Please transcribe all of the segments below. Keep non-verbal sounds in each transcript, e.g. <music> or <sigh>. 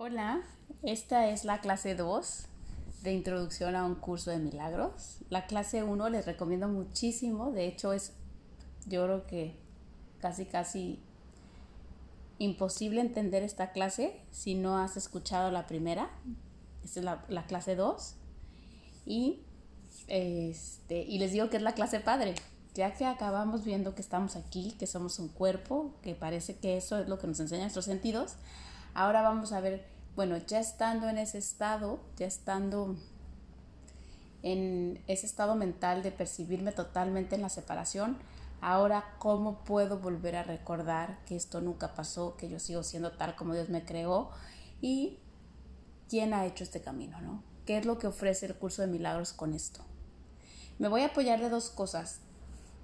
Hola, esta es la clase 2 de Introducción a un curso de milagros. La clase 1 les recomiendo muchísimo, de hecho es yo creo que casi casi imposible entender esta clase si no has escuchado la primera. Esta es la, clase 2. Y, este, y les digo que es la clase padre, ya que acabamos viendo que estamos aquí, que somos un cuerpo, que parece que eso es lo que nos enseña nuestros sentidos. Ahora vamos a ver, bueno, ya estando en ese estado, ya estando en ese estado mental de percibirme totalmente en la separación, ahora cómo puedo volver a recordar que esto nunca pasó, que yo sigo siendo tal como Dios me creó y quién ha hecho este camino, ¿no? ¿Qué es lo que ofrece el curso de milagros con esto? Me voy a apoyar de dos cosas,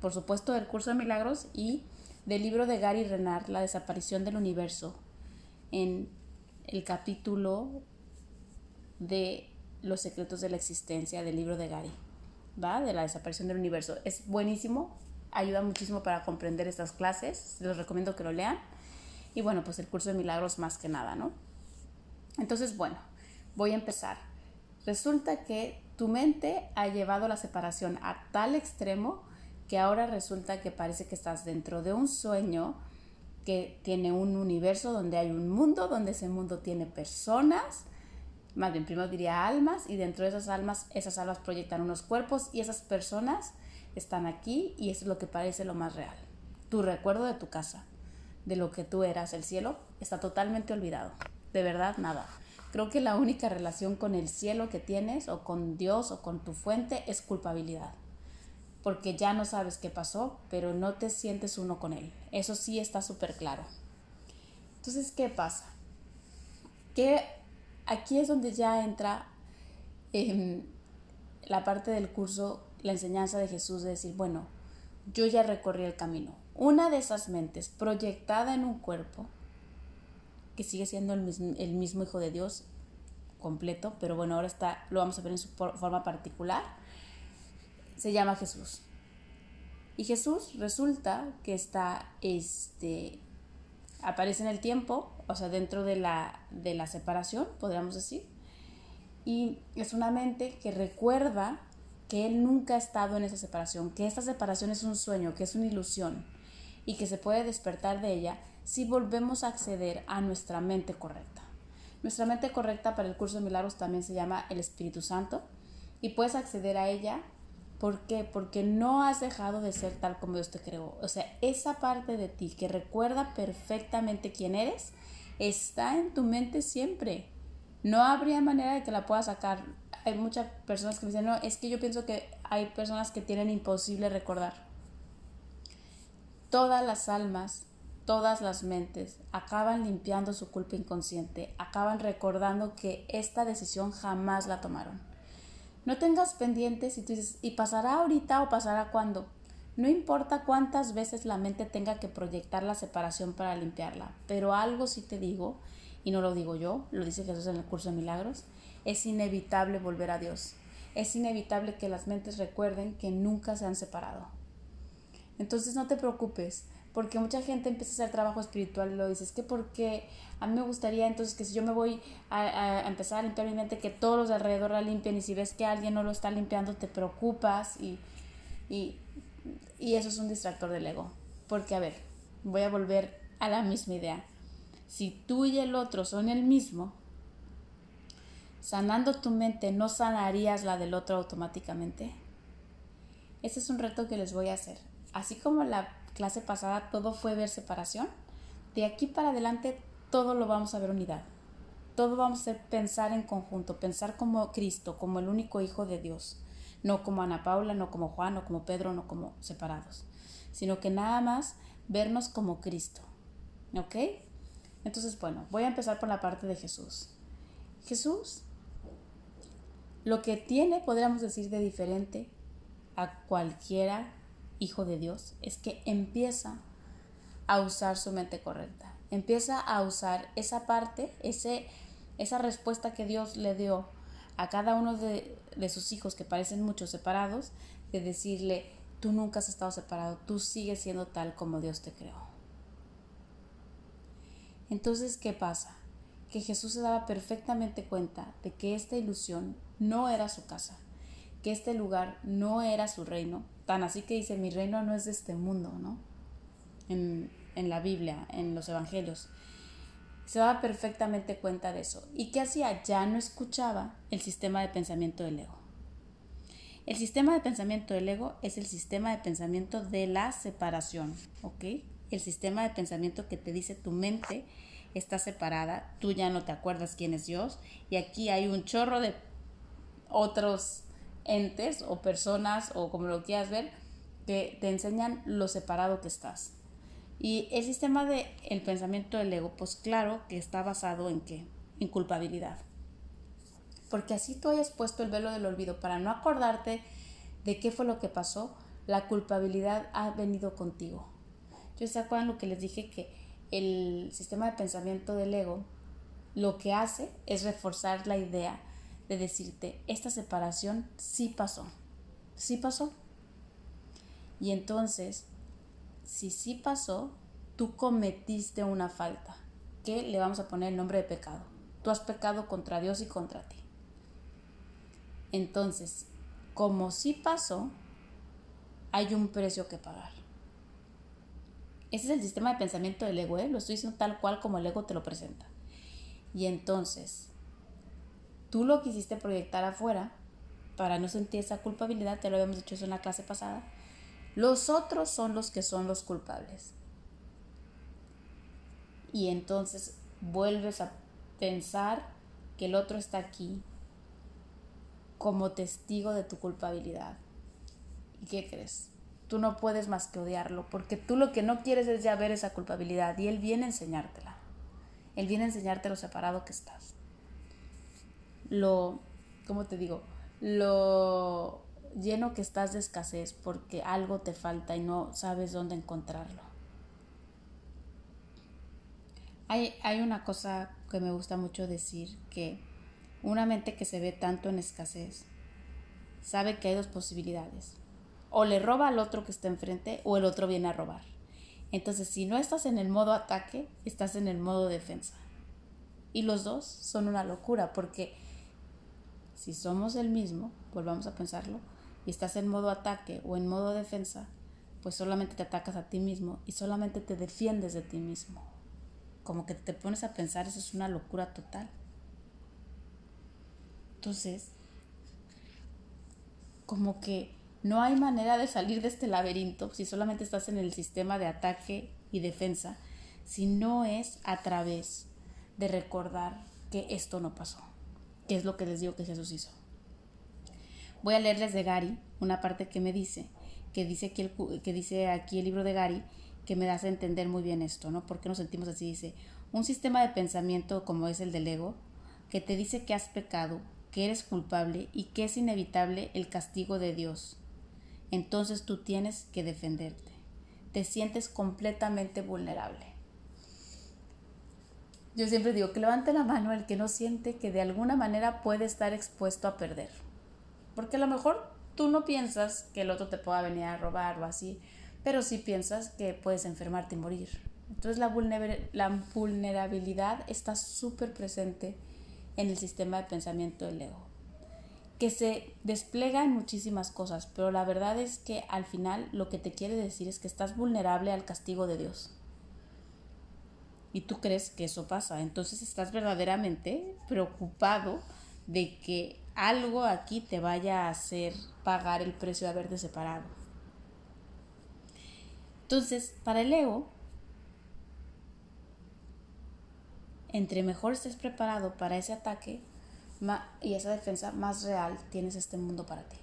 por supuesto del curso de milagros y del libro de Gary Renard, La desaparición del universo, en el capítulo de los secretos de la existencia del libro de Gary, ¿va? De la desaparición del universo. Es buenísimo, ayuda muchísimo para comprender estas clases, les recomiendo que lo lean. Y bueno, pues el curso de milagros más que nada, ¿no? Entonces, bueno, voy a empezar. Resulta que tu mente ha llevado la separación a tal extremo que ahora resulta que parece que estás dentro de un sueño que tiene un universo donde hay un mundo, donde ese mundo tiene personas, más bien primero diría almas, y dentro de esas almas, esas almas proyectan unos cuerpos y esas personas están aquí y eso es lo que parece lo más real. Tu recuerdo de tu casa, de lo que tú eras, el cielo, está totalmente olvidado. De verdad, nada. Creo que la única relación con el cielo que tienes o con Dios o con tu fuente es culpabilidad. Porque ya no sabes qué pasó, pero no te sientes uno con Él. Eso sí está súper claro. Entonces, ¿qué pasa? Que aquí es donde ya entra em, la parte del curso la enseñanza de Jesús de decir, bueno, yo ya recorrí el camino. Una de esas mentes proyectada en un cuerpo, que sigue siendo el mismo, Hijo de Dios completo, pero bueno, ahora está, lo vamos a ver en su forma particular, se llama Jesús. Y Jesús resulta que está, este, aparece en el tiempo, o sea, dentro de la, de la separación, podríamos decir, y es una mente que recuerda que él nunca ha estado en esa separación, que esta separación es un sueño, que es una ilusión y que se puede despertar de ella si volvemos a acceder a nuestra mente correcta. Nuestra mente correcta para el curso de milagros también se llama el Espíritu Santo y puedes acceder a ella ¿Por qué? Porque no has dejado de ser tal como Dios te creó. O sea, esa parte de ti que recuerda perfectamente quién eres está en tu mente siempre. No habría manera de que la puedas sacar hay muchas personas que me dicen, no, es que yo pienso que hay personas que tienen imposible recordar. Todas las almas, todas las mentes acaban limpiando su culpa inconsciente, acaban recordando que esta decisión jamás la tomaron. No tengas pendientes y tú dices, ¿y pasará ahorita o pasará cuando? No importa cuántas veces la mente tenga que proyectar la separación para limpiarla, pero algo sí te digo, y no lo digo yo, lo dice Jesús en el curso de milagros, es inevitable volver a Dios. Es inevitable que las mentes recuerden que nunca se han separado. Entonces no te preocupes, porque mucha gente empieza a hacer trabajo espiritual y lo dices, que porque a mí me gustaría entonces que si yo me voy a, empezar a limpiar mi mente, que todos los de alrededor la limpien y si ves que alguien no lo está limpiando, te preocupas y, y, y eso es un distractor del ego. Porque a ver, voy a volver a la misma idea. Si tú y el otro son el mismo, sanando tu mente, ¿no sanarías la del otro automáticamente? Ese es un reto que les voy a hacer. Así como la clase pasada todo fue ver separación, de aquí para adelante todo lo vamos a ver unidad. Todo vamos a pensar en conjunto, pensar como Cristo, como el único Hijo de Dios, no como Ana Paula, no como Juan, no como Pedro, no como separados, sino que nada más vernos como Cristo. ¿Ok? Entonces, bueno, voy a empezar por la parte de Jesús. Jesús lo que tiene, podríamos decir, de diferente a cualquiera hijo de Dios es que empieza a usar su mente correcta. Empieza a usar esa parte, ese, esa respuesta que Dios le dio a cada uno de, de sus hijos que parecen muchos separados, de decirle, tú nunca has estado separado, tú sigues siendo tal como Dios te creó. Entonces, ¿qué pasa? que Jesús se daba perfectamente cuenta de que esta ilusión no era su casa, que este lugar no era su reino, tan así que dice, mi reino no es de este mundo, ¿no? En, en la Biblia, en los Evangelios. Se daba perfectamente cuenta de eso. ¿Y qué hacía? Ya no escuchaba el sistema de pensamiento del ego. El sistema de pensamiento del ego es el sistema de pensamiento de la separación, ¿ok? El sistema de pensamiento que te dice tu mente está separada, tú ya no te acuerdas quién es Dios y aquí hay un chorro de otros entes o personas o como lo quieras ver que te enseñan lo separado que estás. Y el sistema de el pensamiento del ego, pues claro que está basado en qué? En culpabilidad. Porque así tú hayas puesto el velo del olvido para no acordarte de qué fue lo que pasó, la culpabilidad ha venido contigo. Yo se acuerdan lo que les dije que el sistema de pensamiento del ego lo que hace es reforzar la idea de decirte, esta separación sí pasó, sí pasó. Y entonces, si sí pasó, tú cometiste una falta, que le vamos a poner el nombre de pecado. Tú has pecado contra Dios y contra ti. Entonces, como sí pasó, hay un precio que pagar. Ese es el sistema de pensamiento del ego, ¿eh? lo estoy diciendo tal cual como el ego te lo presenta. Y entonces, tú lo quisiste proyectar afuera para no sentir esa culpabilidad, te lo habíamos dicho eso en la clase pasada. Los otros son los que son los culpables. Y entonces vuelves a pensar que el otro está aquí como testigo de tu culpabilidad. ¿Y qué crees? tú no puedes más que odiarlo, porque tú lo que no quieres es ya ver esa culpabilidad y Él viene a enseñártela. Él viene a enseñarte lo separado que estás. Lo, ¿cómo te digo? Lo lleno que estás de escasez porque algo te falta y no sabes dónde encontrarlo. Hay, hay una cosa que me gusta mucho decir, que una mente que se ve tanto en escasez sabe que hay dos posibilidades o le roba al otro que está enfrente o el otro viene a robar. Entonces, si no estás en el modo ataque, estás en el modo defensa. Y los dos son una locura porque si somos el mismo, volvamos a pensarlo, y estás en modo ataque o en modo defensa, pues solamente te atacas a ti mismo y solamente te defiendes de ti mismo. Como que te pones a pensar, eso es una locura total. Entonces, como que no hay manera de salir de este laberinto si solamente estás en el sistema de ataque y defensa, si no es a través de recordar que esto no pasó, que es lo que les digo que Jesús hizo. Voy a leerles de Gary una parte que me dice, que dice aquí el, que dice aquí el libro de Gary, que me hace entender muy bien esto, ¿no? ¿Por qué nos sentimos así? Dice, un sistema de pensamiento como es el del ego, que te dice que has pecado, que eres culpable y que es inevitable el castigo de Dios entonces tú tienes que defenderte. Te sientes completamente vulnerable. Yo siempre digo que levante la mano el que no siente que de alguna manera puede estar expuesto a perder. Porque a lo mejor tú no piensas que el otro te pueda venir a robar o así, pero sí piensas que puedes enfermarte y morir. Entonces la, vulnerabilidad está súper presente en el sistema de pensamiento del ego que se despliega en muchísimas cosas, pero la verdad es que al final lo que te quiere decir es que estás vulnerable al castigo de Dios. Y tú crees que eso pasa, entonces estás verdaderamente preocupado de que algo aquí te vaya a hacer pagar el precio de haberte separado. Entonces, para el ego, entre mejor estés preparado para ese ataque, y esa defensa más real tienes este mundo para ti.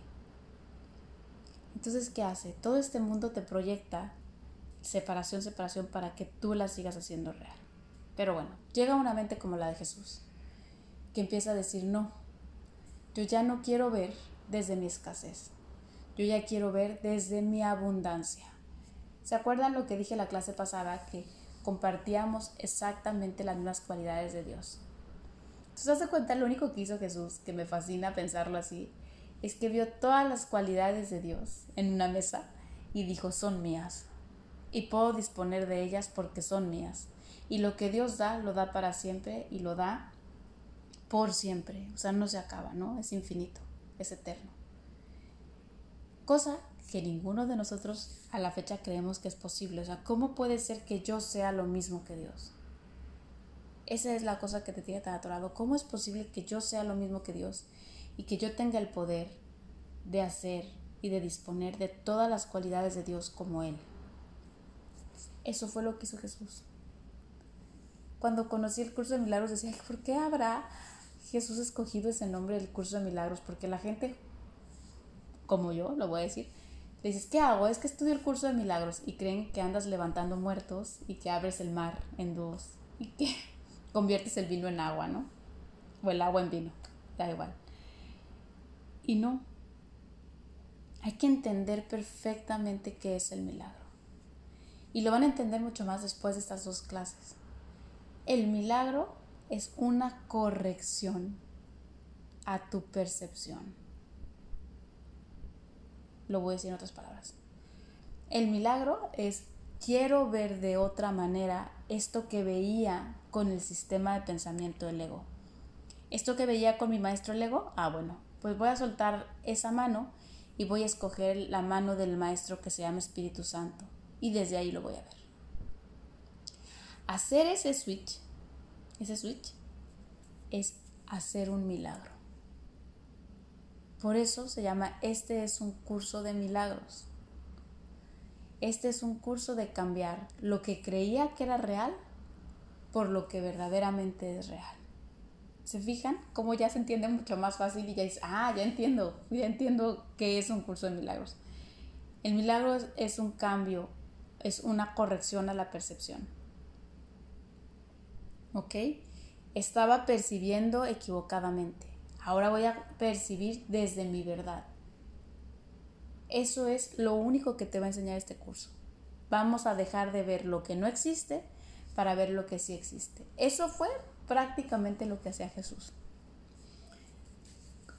Entonces, ¿qué hace? Todo este mundo te proyecta separación, separación para que tú la sigas haciendo real. Pero bueno, llega una mente como la de Jesús, que empieza a decir, no, yo ya no quiero ver desde mi escasez, yo ya quiero ver desde mi abundancia. ¿Se acuerdan lo que dije la clase pasada? Que compartíamos exactamente las mismas cualidades de Dios. Entonces, hace cuenta, lo único que hizo Jesús, que me fascina pensarlo así, es que vio todas las cualidades de Dios en una mesa y dijo, son mías. Y puedo disponer de ellas porque son mías. Y lo que Dios da, lo da para siempre y lo da por siempre. O sea, no se acaba, ¿no? Es infinito, es eterno. Cosa que ninguno de nosotros a la fecha creemos que es posible. O sea, ¿cómo puede ser que yo sea lo mismo que Dios? Esa es la cosa que te tiene tan atorado. ¿Cómo es posible que yo sea lo mismo que Dios y que yo tenga el poder de hacer y de disponer de todas las cualidades de Dios como Él? Eso fue lo que hizo Jesús. Cuando conocí el curso de milagros decía, ¿por qué habrá Jesús escogido ese nombre del curso de milagros? Porque la gente, como yo, lo voy a decir, le dices, ¿qué hago? Es que estudio el curso de milagros y creen que andas levantando muertos y que abres el mar en dos y que <laughs> conviertes el vino en agua, ¿no? O el agua en vino, da igual. Y no. Hay que entender perfectamente qué es el milagro. Y lo van a entender mucho más después de estas dos clases. El milagro es una corrección a tu percepción. Lo voy a decir en otras palabras. El milagro es quiero ver de otra manera esto que veía con el sistema de pensamiento del ego. Esto que veía con mi maestro el ego, ah bueno, pues voy a soltar esa mano y voy a escoger la mano del maestro que se llama Espíritu Santo y desde ahí lo voy a ver. Hacer ese switch, ese switch es hacer un milagro. Por eso se llama Este es un curso de milagros. Este es un curso de cambiar lo que creía que era real por lo que verdaderamente es real. ¿Se fijan? Como ya se entiende mucho más fácil y ya dice, ah, ya entiendo, ya entiendo que es un curso de milagros. El milagro es un cambio, es una corrección a la percepción. ¿Ok? Estaba percibiendo equivocadamente. Ahora voy a percibir desde mi verdad. Eso es lo único que te va a enseñar este curso. Vamos a dejar de ver lo que no existe para ver lo que sí existe. Eso fue prácticamente lo que hacía Jesús.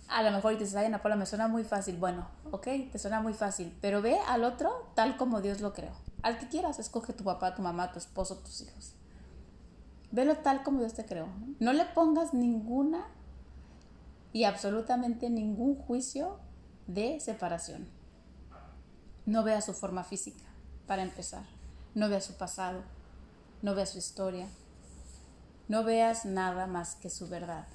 A lo mejor dices, ay, Ana Paula, me suena muy fácil. Bueno, ok, te suena muy fácil, pero ve al otro tal como Dios lo creó. Al que quieras, escoge tu papá, tu mamá, tu esposo, tus hijos. Velo tal como Dios te creó. No le pongas ninguna y absolutamente ningún juicio de separación. No vea su forma física, para empezar. No vea su pasado. No vea su historia. No veas nada más que su verdad.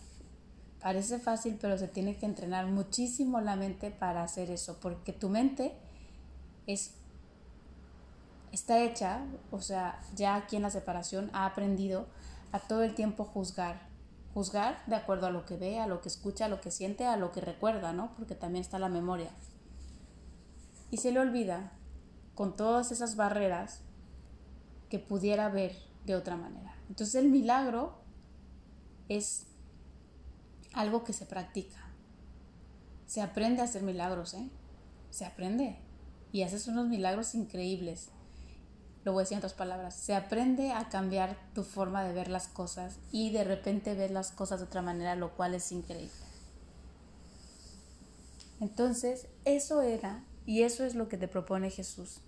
Parece fácil, pero se tiene que entrenar muchísimo la mente para hacer eso, porque tu mente es está hecha, o sea, ya aquí en la separación ha aprendido a todo el tiempo juzgar juzgar de acuerdo a lo que ve, a lo que escucha, a lo que siente, a lo que recuerda, ¿no? Porque también está la memoria. Y se le olvida con todas esas barreras que pudiera ver de otra manera. Entonces el milagro es algo que se practica. Se aprende a hacer milagros, ¿eh? Se aprende. Y haces unos milagros increíbles lo voy a decir en otras palabras, se aprende a cambiar tu forma de ver las cosas y de repente ver las cosas de otra manera, lo cual es increíble. Entonces, eso era y eso es lo que te propone Jesús.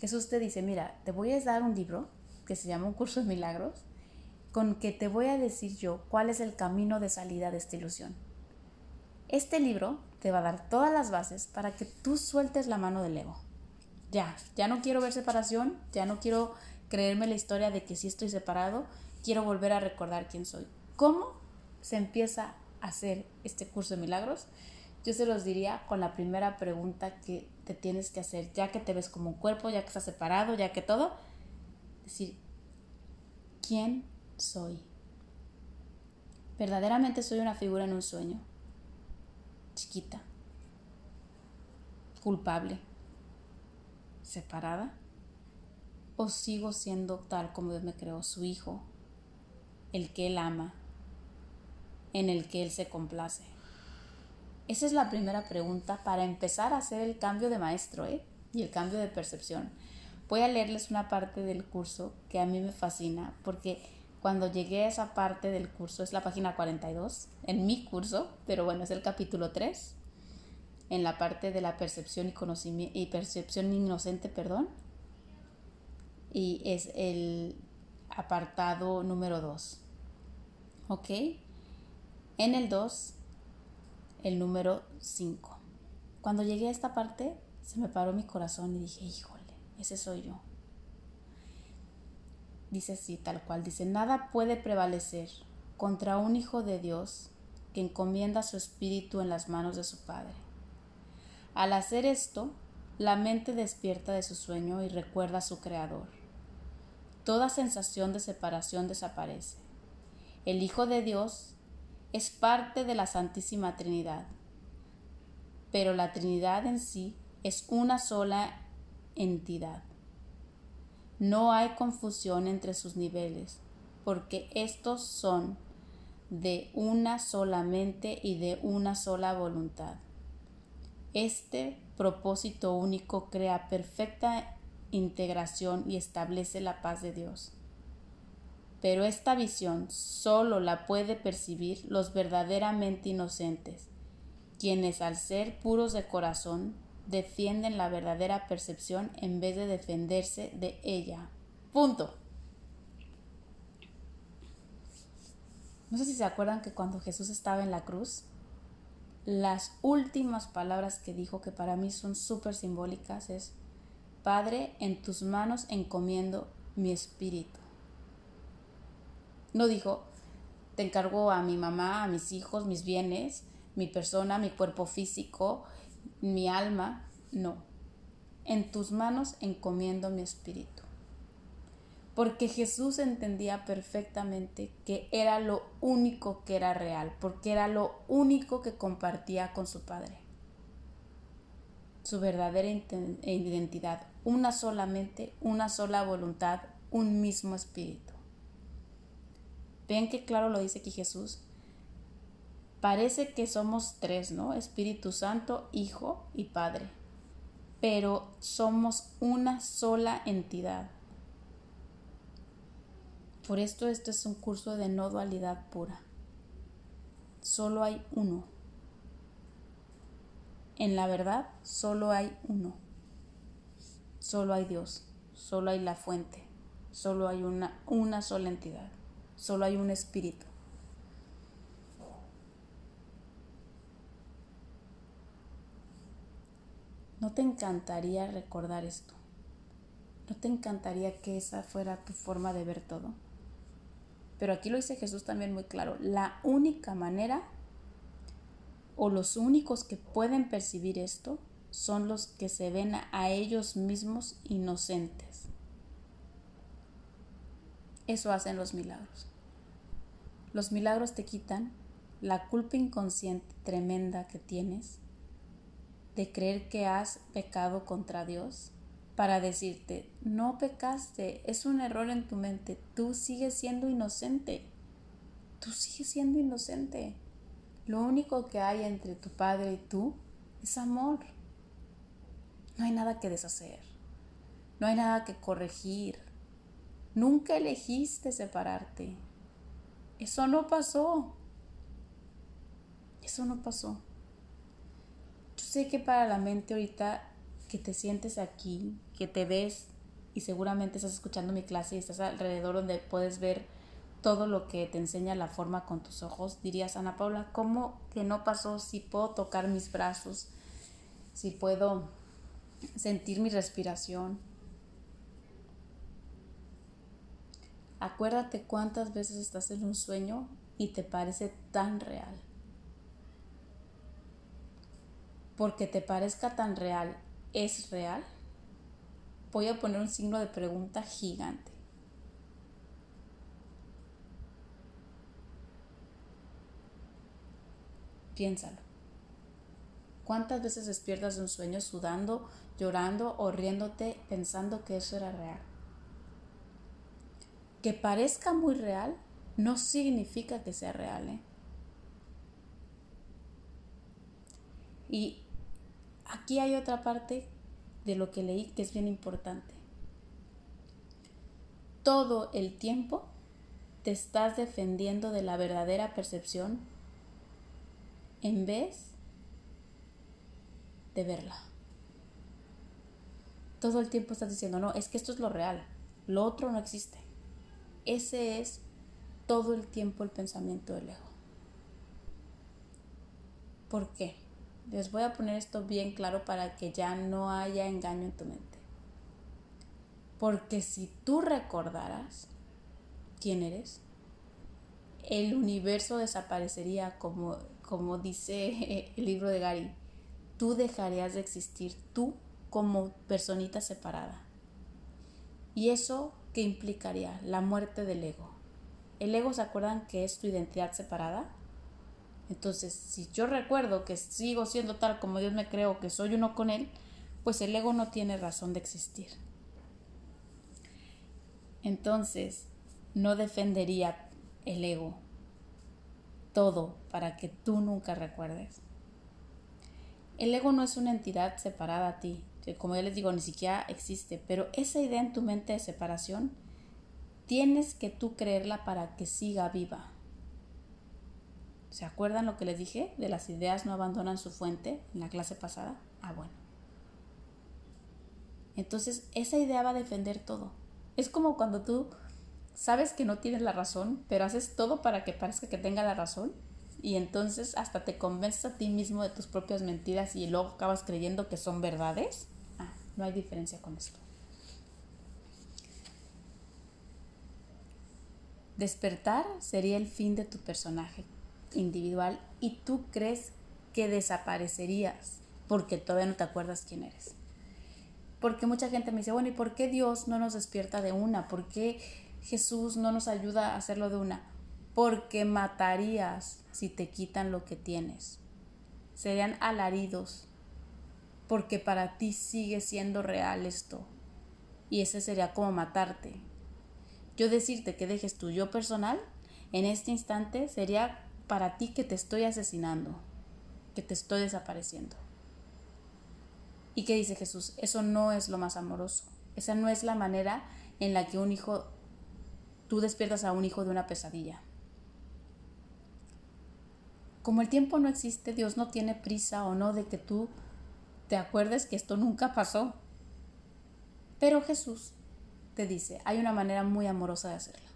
Jesús te dice, mira, te voy a dar un libro que se llama Un curso de milagros, con que te voy a decir yo cuál es el camino de salida de esta ilusión. Este libro te va a dar todas las bases para que tú sueltes la mano del ego ya, ya no quiero ver separación, ya no quiero creerme la historia de que sí estoy separado, quiero volver a recordar quién soy. ¿Cómo se empieza a hacer este curso de milagros? Yo se los diría con la primera pregunta que te tienes que hacer, ya que te ves como un cuerpo, ya que estás separado, ya que todo, decir, ¿quién soy? Verdaderamente soy una figura en un sueño, chiquita, culpable, separada? ¿O sigo siendo tal como Dios me creó, su hijo, el que Él ama, en el que Él se complace? Esa es la primera pregunta para empezar a hacer el cambio de maestro ¿eh? y el cambio de percepción. Voy a leerles una parte del curso que a mí me fascina porque cuando llegué a esa parte del curso, es la página 42 en mi curso, pero bueno, es el capítulo 3 en la parte de la percepción y y percepción inocente, perdón. Y es el apartado número 2. ¿Ok? En el 2, el número 5. Cuando llegué a esta parte, se me paró mi corazón y dije, híjole, ese soy yo. Dice así, tal cual, dice, nada puede prevalecer contra un hijo de Dios que encomienda su espíritu en las manos de su Padre. Al hacer esto, la mente despierta de su sueño y recuerda a su Creador. Toda sensación de separación desaparece. El Hijo de Dios es parte de la Santísima Trinidad, pero la Trinidad en sí es una sola entidad. No hay confusión entre sus niveles, porque estos son de una sola mente y de una sola voluntad. Este propósito único crea perfecta integración y establece la paz de Dios. Pero esta visión solo la puede percibir los verdaderamente inocentes, quienes al ser puros de corazón defienden la verdadera percepción en vez de defenderse de ella. Punto. No sé si se acuerdan que cuando Jesús estaba en la cruz, las últimas palabras que dijo, que para mí son súper simbólicas, es, Padre, en tus manos encomiendo mi espíritu. No dijo, te encargo a mi mamá, a mis hijos, mis bienes, mi persona, mi cuerpo físico, mi alma, no. En tus manos encomiendo mi espíritu. Porque Jesús entendía perfectamente que era lo único que era real, porque era lo único que compartía con su Padre. Su verdadera identidad, una solamente, una sola voluntad, un mismo espíritu. Ven que claro lo dice aquí Jesús, Parece que somos tres, ¿no? Espíritu Santo, Hijo y Padre. Pero somos una sola entidad. Por esto este es un curso de no dualidad pura. Solo hay uno. En la verdad, solo hay uno. Solo hay Dios. Solo hay la fuente. Solo hay una, una sola entidad. Solo hay un espíritu. ¿No te encantaría recordar esto? ¿No te encantaría que esa fuera tu forma de ver todo? Pero aquí lo dice Jesús también muy claro. La única manera o los únicos que pueden percibir esto son los que se ven a ellos mismos inocentes. Eso hacen los milagros. Los milagros te quitan la culpa inconsciente tremenda que tienes de creer que has pecado contra Dios para decirte, no pecaste, es un error en tu mente, tú sigues siendo inocente, tú sigues siendo inocente. Lo único que hay entre tu padre y tú es amor. No hay nada que deshacer, no hay nada que corregir. Nunca elegiste separarte. Eso no pasó. Eso no pasó sé que para la mente ahorita que te sientes aquí, que te ves y seguramente estás escuchando mi clase y estás alrededor donde puedes ver todo lo que te enseña la forma con tus ojos, dirías, Ana Paula, ¿cómo que no pasó si puedo tocar mis brazos, si puedo sentir mi respiración? Acuérdate cuántas veces estás en un sueño y te parece tan real. porque te parezca tan real, ¿es real? Voy a poner un signo de pregunta gigante. Piénsalo. ¿Cuántas veces despiertas de un sueño sudando, llorando o riéndote pensando que eso era real? Que parezca muy real no significa que sea real. ¿eh? Y aquí hay otra parte de lo que leí que es bien importante. Todo el tiempo te estás defendiendo de la verdadera percepción en vez de verla. Todo el tiempo estás diciendo, no, es que esto es lo real, lo otro no existe. Ese es todo el tiempo el pensamiento del ego. ¿Por qué? Les voy a poner esto bien claro para que ya no haya engaño en tu mente. Porque si tú recordaras quién eres, el universo desaparecería como, como dice <laughs> el libro de Gary. Tú dejarías de existir tú como personita separada. ¿Y eso qué implicaría? La muerte del ego. ¿El ego se acuerdan que es tu identidad separada? Entonces, si yo recuerdo que sigo siendo tal como Dios me creó, que soy uno con Él, pues el ego no tiene razón de existir. Entonces, no defendería el ego todo para que tú nunca recuerdes. El ego no es una entidad separada a ti, que como ya les digo, ni siquiera existe, pero esa idea en tu mente de separación tienes que tú creerla para que siga viva. ¿Se acuerdan lo que les dije de las ideas no abandonan su fuente en la clase pasada? Ah, bueno. Entonces, esa idea va a defender todo. Es como cuando tú sabes que no tienes la razón, pero haces todo para que parezca que tenga la razón y entonces hasta te convences a ti mismo de tus propias mentiras y luego acabas creyendo que son verdades. Ah, no hay diferencia con esto. Despertar sería el fin de tu personaje, individual y tú crees que desaparecerías porque todavía no te acuerdas quién eres. Porque mucha gente me dice, bueno, ¿y por qué Dios no nos despierta de una? ¿Por qué Jesús no nos ayuda a hacerlo de una? Porque matarías si te quitan lo que tienes. Serían alaridos, porque para ti sigue siendo real esto. Y ese sería como matarte. Yo decirte que dejes tu yo personal en este instante sería para ti que te estoy asesinando, que te estoy desapareciendo. ¿Y qué dice Jesús? Eso no es lo más amoroso. Esa no es la manera en la que un hijo, tú despiertas a un hijo de una pesadilla. Como el tiempo no existe, Dios no tiene prisa o no de que tú te acuerdes que esto nunca pasó. Pero Jesús te dice, hay una manera muy amorosa de hacerlo.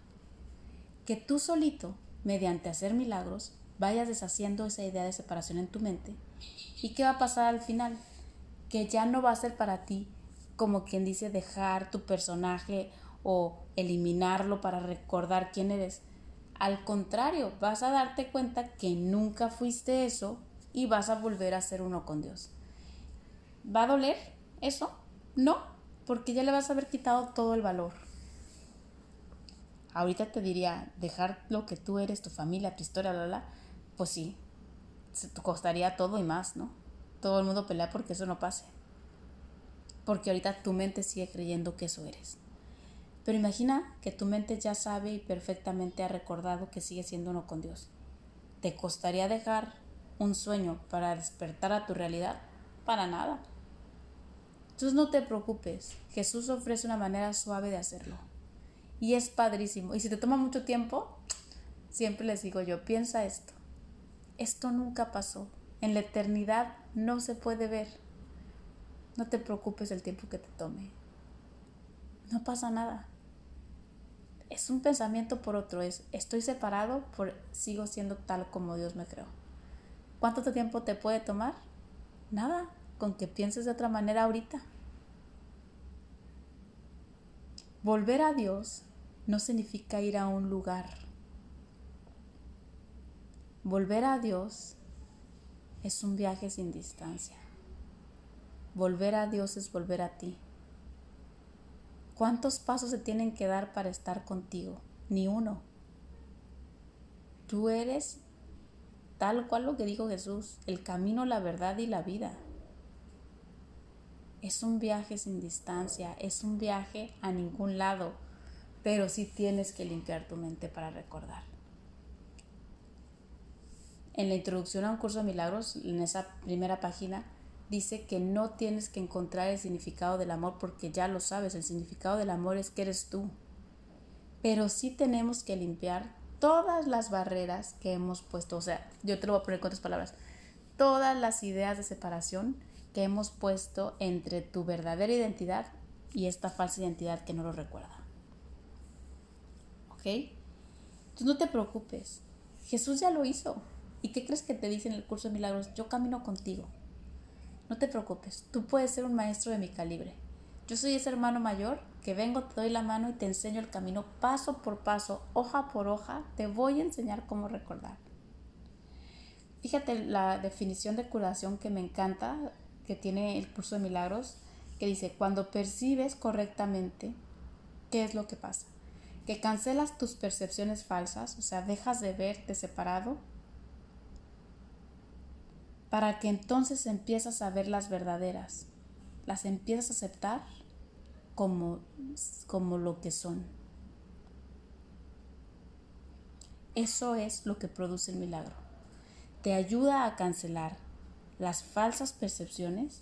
Que tú solito mediante hacer milagros, vayas deshaciendo esa idea de separación en tu mente. ¿Y qué va a pasar al final? Que ya no va a ser para ti como quien dice dejar tu personaje o eliminarlo para recordar quién eres. Al contrario, vas a darte cuenta que nunca fuiste eso y vas a volver a ser uno con Dios. ¿Va a doler eso? No, porque ya le vas a haber quitado todo el valor. Ahorita te diría, dejar lo que tú eres, tu familia, tu historia, la, la, pues sí, te costaría todo y más, ¿no? Todo el mundo pelea porque eso no pase. Porque ahorita tu mente sigue creyendo que eso eres. Pero imagina que tu mente ya sabe y perfectamente ha recordado que sigue siendo uno con Dios. ¿Te costaría dejar un sueño para despertar a tu realidad? Para nada. Entonces no te preocupes, Jesús ofrece una manera suave de hacerlo y es padrísimo. Y si te toma mucho tiempo, siempre les digo yo, piensa esto. Esto nunca pasó. En la eternidad no se puede ver. No te preocupes el tiempo que te tome. No pasa nada. Es un pensamiento por otro, es estoy separado, por sigo siendo tal como Dios me creó. ¿Cuánto tiempo te puede tomar? Nada, con que pienses de otra manera ahorita. Volver a Dios no significa ir a un lugar. Volver a Dios es un viaje sin distancia. Volver a Dios es volver a ti. ¿Cuántos pasos se tienen que dar para estar contigo? Ni uno. Tú eres tal cual lo que dijo Jesús, el camino, la verdad y la vida. Es un viaje sin distancia, es un viaje a ningún lado pero sí tienes que limpiar tu mente para recordar. En la introducción a un curso de milagros, en esa primera página, dice que no tienes que encontrar el significado del amor porque ya lo sabes, el significado del amor es que eres tú. Pero sí tenemos que limpiar todas las barreras que hemos puesto, o sea, yo te lo voy a poner con otras palabras, todas las ideas de separación que hemos puesto entre tu verdadera identidad y esta falsa identidad que no lo recuerda. ¿Ok? Entonces no te preocupes. Jesús ya lo hizo. ¿Y qué crees que te dice en el curso de milagros? Yo camino contigo. No te preocupes, tú puedes ser un maestro de mi calibre. Yo soy ese hermano mayor que vengo, te doy la mano y te enseño el camino paso por paso, hoja por hoja, te voy a enseñar cómo recordar. Fíjate la definición de curación que me encanta, que tiene el curso de milagros, que dice, cuando percibes correctamente, ¿qué es lo que pasa? Que cancelas tus percepciones falsas, o sea, dejas de verte separado, para que entonces empiezas a ver las verdaderas, las empiezas a aceptar como, como lo que son. Eso es lo que produce el milagro. Te ayuda a cancelar las falsas percepciones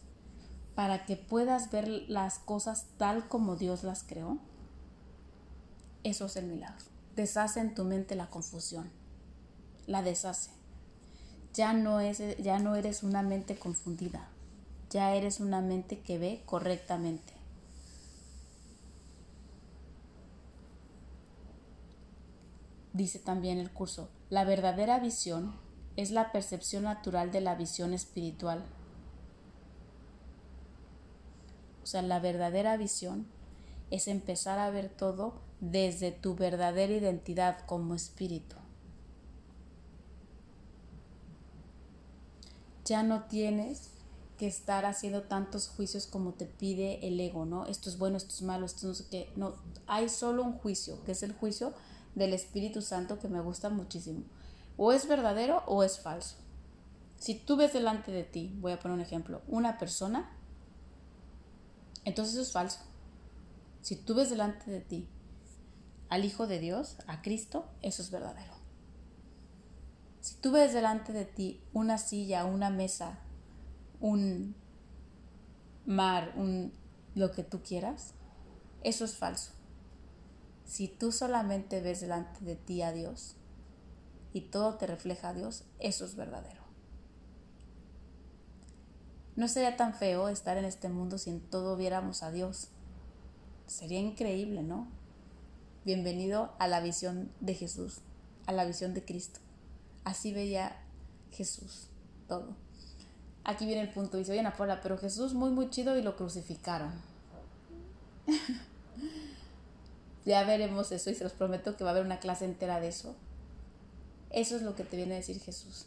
para que puedas ver las cosas tal como Dios las creó. Eso es el milagro. Deshace en tu mente la confusión. La deshace. Ya no, es, ya no eres una mente confundida. Ya eres una mente que ve correctamente. Dice también el curso, la verdadera visión es la percepción natural de la visión espiritual. O sea, la verdadera visión es empezar a ver todo desde tu verdadera identidad como espíritu. Ya no tienes que estar haciendo tantos juicios como te pide el ego, ¿no? Esto es bueno, esto es malo, esto no sé qué. No, hay solo un juicio, que es el juicio del Espíritu Santo que me gusta muchísimo. O es verdadero o es falso. Si tú ves delante de ti, voy a poner un ejemplo, una persona, entonces eso es falso. Si tú ves delante de ti al Hijo de Dios, a Cristo, eso es verdadero. Si tú ves delante de ti una silla, una mesa, un mar, un lo que tú quieras, eso es falso. Si tú solamente ves delante de ti a Dios y todo te refleja a Dios, eso es verdadero. No sería tan feo estar en este mundo si en todo viéramos a Dios. Sería increíble, ¿no? Bienvenido a la visión de Jesús, a la visión de Cristo. Así veía Jesús todo. Aquí viene el punto, dice, oye Paula, pero Jesús muy muy chido y lo crucificaron. <laughs> Ya veremos eso y se los prometo que va a haber una clase entera de eso. Eso es lo que te viene a decir Jesús.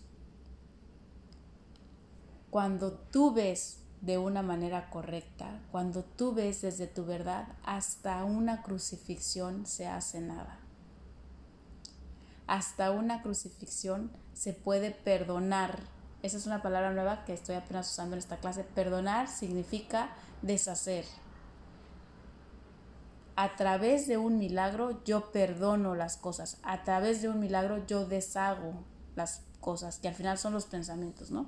Cuando tú ves de una manera correcta, cuando tú ves desde tu verdad, hasta una crucifixión se hace nada. Hasta una crucifixión se puede perdonar. Esa es una palabra nueva que estoy apenas usando en esta clase. Perdonar significa deshacer a través de un milagro yo perdono las cosas, a través de un milagro yo deshago las cosas, que al final son los pensamientos, ¿no?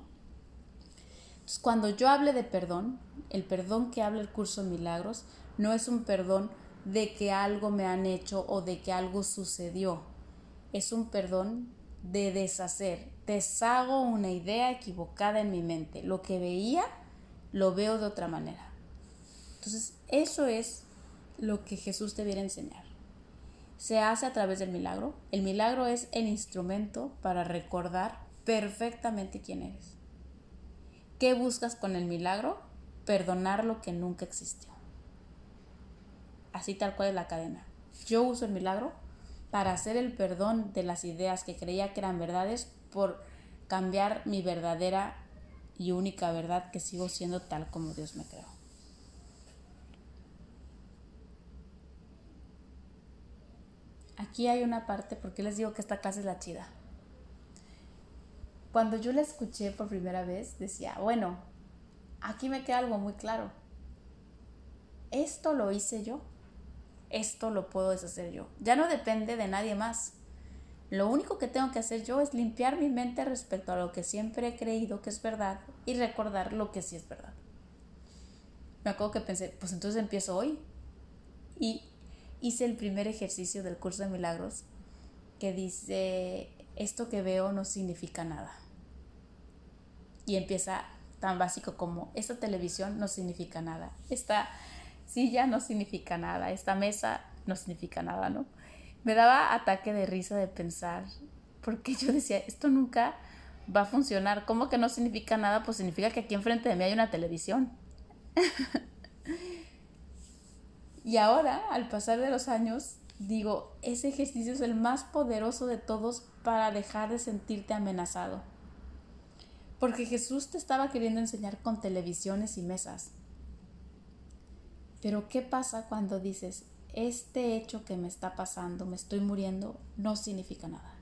Entonces, cuando yo hable de perdón, el perdón que habla el curso de milagros no es un perdón de que algo me han hecho o de que algo sucedió, es un perdón de deshacer, deshago una idea equivocada en mi mente, lo que veía lo veo de otra manera. Entonces, eso es lo que Jesús te viene a enseñar. Se hace a través del milagro. El milagro es el instrumento para recordar perfectamente quién eres. ¿Qué buscas con el milagro? Perdonar lo que nunca existió. Así tal cual es la cadena. Yo uso el milagro para hacer el perdón de las ideas que creía que eran verdades por cambiar mi verdadera y única verdad que sigo siendo tal como Dios me creó. Aquí hay una parte, porque les digo que esta clase es la chida. Cuando yo la escuché por primera vez, decía, bueno, aquí me queda algo muy claro. Esto lo hice yo. Esto lo puedo deshacer yo. Ya no depende de nadie más. Lo único que tengo que hacer yo es limpiar mi mente respecto a lo que siempre he creído que es verdad y recordar lo que sí es verdad. Me acuerdo que pensé, pues entonces empiezo hoy. Y hice el primer ejercicio del curso de milagros que dice, esto que veo no significa nada. Y empieza tan básico como, esta televisión no significa nada, esta silla no significa nada, esta mesa no significa nada, ¿no? me daba ataque de risa de pensar, porque yo decía, esto nunca va a funcionar. ¿Cómo que no significa nada? Pues significa que aquí enfrente de mí hay una televisión. <laughs> y ahora, al pasar de los años, digo, ese ejercicio es el más poderoso de todos para dejar de sentirte amenazado. Porque Jesús te estaba queriendo enseñar con televisiones y mesas. Pero ¿qué pasa cuando dices, este hecho que me está pasando, me estoy muriendo, no significa nada?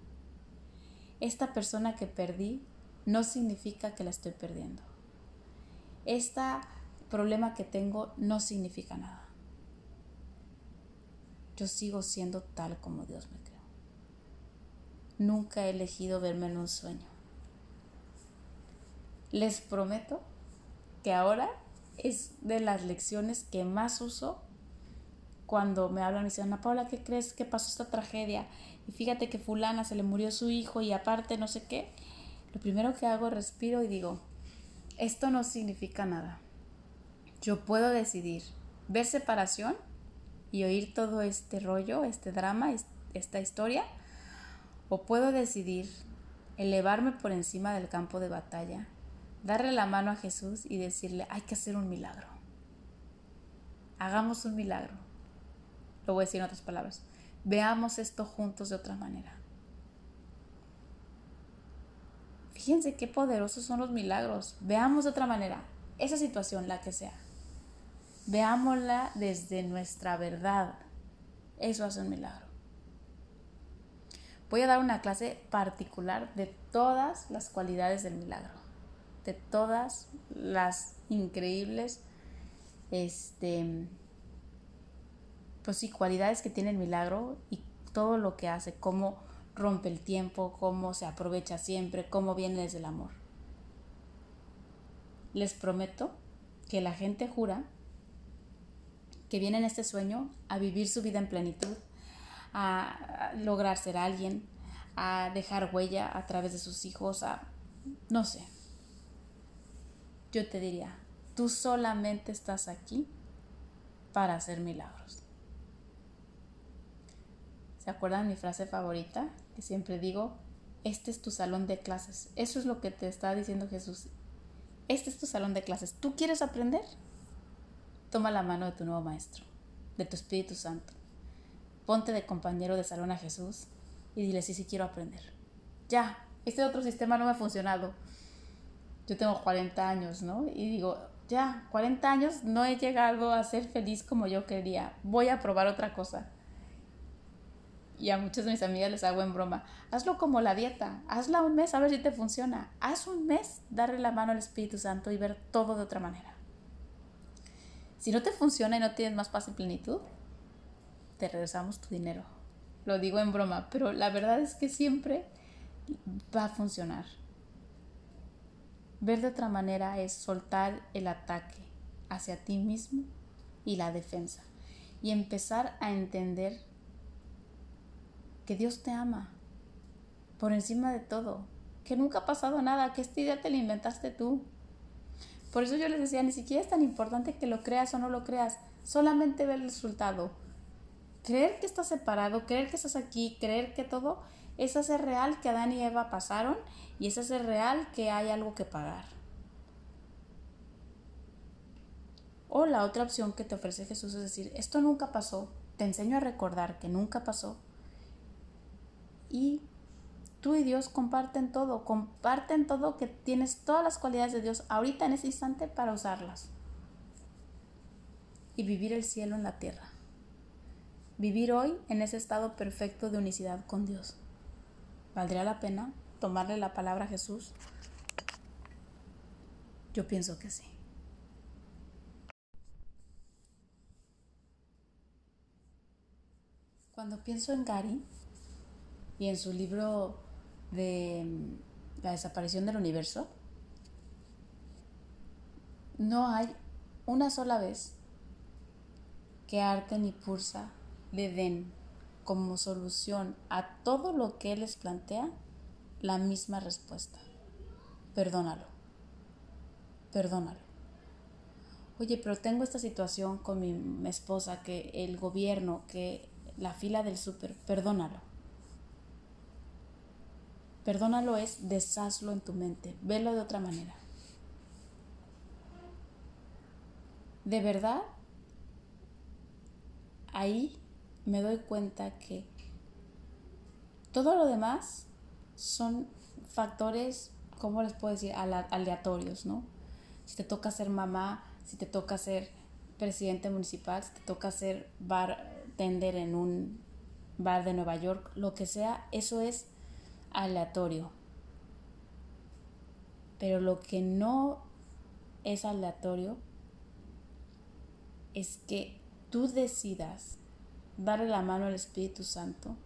Esta persona que perdí no significa que la estoy perdiendo. Este problema que tengo no significa nada. Yo sigo siendo tal como Dios me creó. Nunca he elegido verme en un sueño. Les prometo que ahora es de las lecciones que más uso cuando me hablan y dicen, Ana Paula, ¿qué crees que pasó esta tragedia? Y fíjate que fulana se le murió su hijo y aparte no sé qué. Lo primero que hago, respiro y digo, esto no significa nada. Yo puedo decidir ver separación y oír todo este rollo, este drama, esta historia, o puedo decidir elevarme por encima del campo de batalla darle la mano a Jesús y decirle, hay que hacer un milagro. Hagamos un milagro. Lo voy a decir en otras palabras. Veamos esto juntos de otra manera. Fíjense qué poderosos son los milagros. Veamos de otra manera esa situación, la que sea. Veámosla desde nuestra verdad. Eso hace un milagro. Voy a dar una clase particular de todas las cualidades del milagro de todas las increíbles este pues sí, cualidades que tiene el milagro y todo lo que hace, cómo rompe el tiempo, cómo se aprovecha siempre, cómo viene desde el amor. Les prometo que la gente jura que viene en este sueño a vivir su vida en plenitud, a lograr ser alguien, a dejar huella a través de sus hijos, a no sé, yo te diría, tú solamente estás aquí para hacer milagros. ¿Se acuerdan mi frase favorita? Que siempre digo, este es tu salón de clases. Eso es lo que te está diciendo Jesús. Este es tu salón de clases. ¿Tú quieres aprender? Toma la mano de tu nuevo maestro, de tu Espíritu Santo. Ponte de compañero de salón a Jesús y dile, sí, sí quiero aprender. Ya, este otro sistema no me ha funcionado yo tengo 40 años, ¿no? Y digo, ya, 40 años no he llegado a ser feliz como yo quería, voy a probar otra cosa. Y a muchas de mis amigas les hago en broma, hazlo como la dieta, hazla un mes a ver si te funciona. Haz un mes darle la mano al Espíritu Santo y ver todo de otra manera. Si no te funciona y no tienes más paz y plenitud, te regresamos tu dinero. Lo digo en broma, pero la verdad es que siempre va a funcionar. Ver de otra manera es soltar el ataque hacia ti mismo y la defensa y empezar a entender que Dios te ama por encima de todo, que nunca ha pasado nada, que esta idea te la inventaste tú. Por eso yo les decía, ni siquiera es tan importante que lo creas o no lo creas, solamente ver el resultado. Creer que estás separado, creer que estás aquí, creer que todo es hacer real que Adán y Eva pasaron y es hacer real que hay algo que pagar. O la otra opción que te ofrece Jesús es decir, esto nunca pasó, te enseño a recordar que nunca pasó. Y tú y Dios comparten todo, comparten todo que tienes todas las cualidades de Dios ahorita en ese instante para usarlas. Y vivir el cielo en la tierra. Vivir hoy en ese estado perfecto de unicidad con Dios. ¿Valdría la pena tomarle la palabra a Jesús? Yo pienso que sí. Cuando pienso en Gary y en su libro de La desaparición del universo, no hay una sola vez que Arten y Pursa le den como solución a todo lo que él les plantea la misma respuesta. Perdónalo. Perdónalo. Oye, pero tengo esta situación con mi esposa, que el gobierno, que la fila del súper, perdónalo. Perdónalo es deshazlo en tu mente, velo de otra manera. De verdad, ahí me doy cuenta que todo lo demás son factores, ¿cómo les puedo decir? Aleatorios, ¿no? Si te toca ser mamá, si te toca ser presidente municipal, si te toca ser bartender en un bar de Nueva York, lo que sea, eso es aleatorio. Pero lo que no es aleatorio es que tú decidas darle la mano al Espíritu Santo.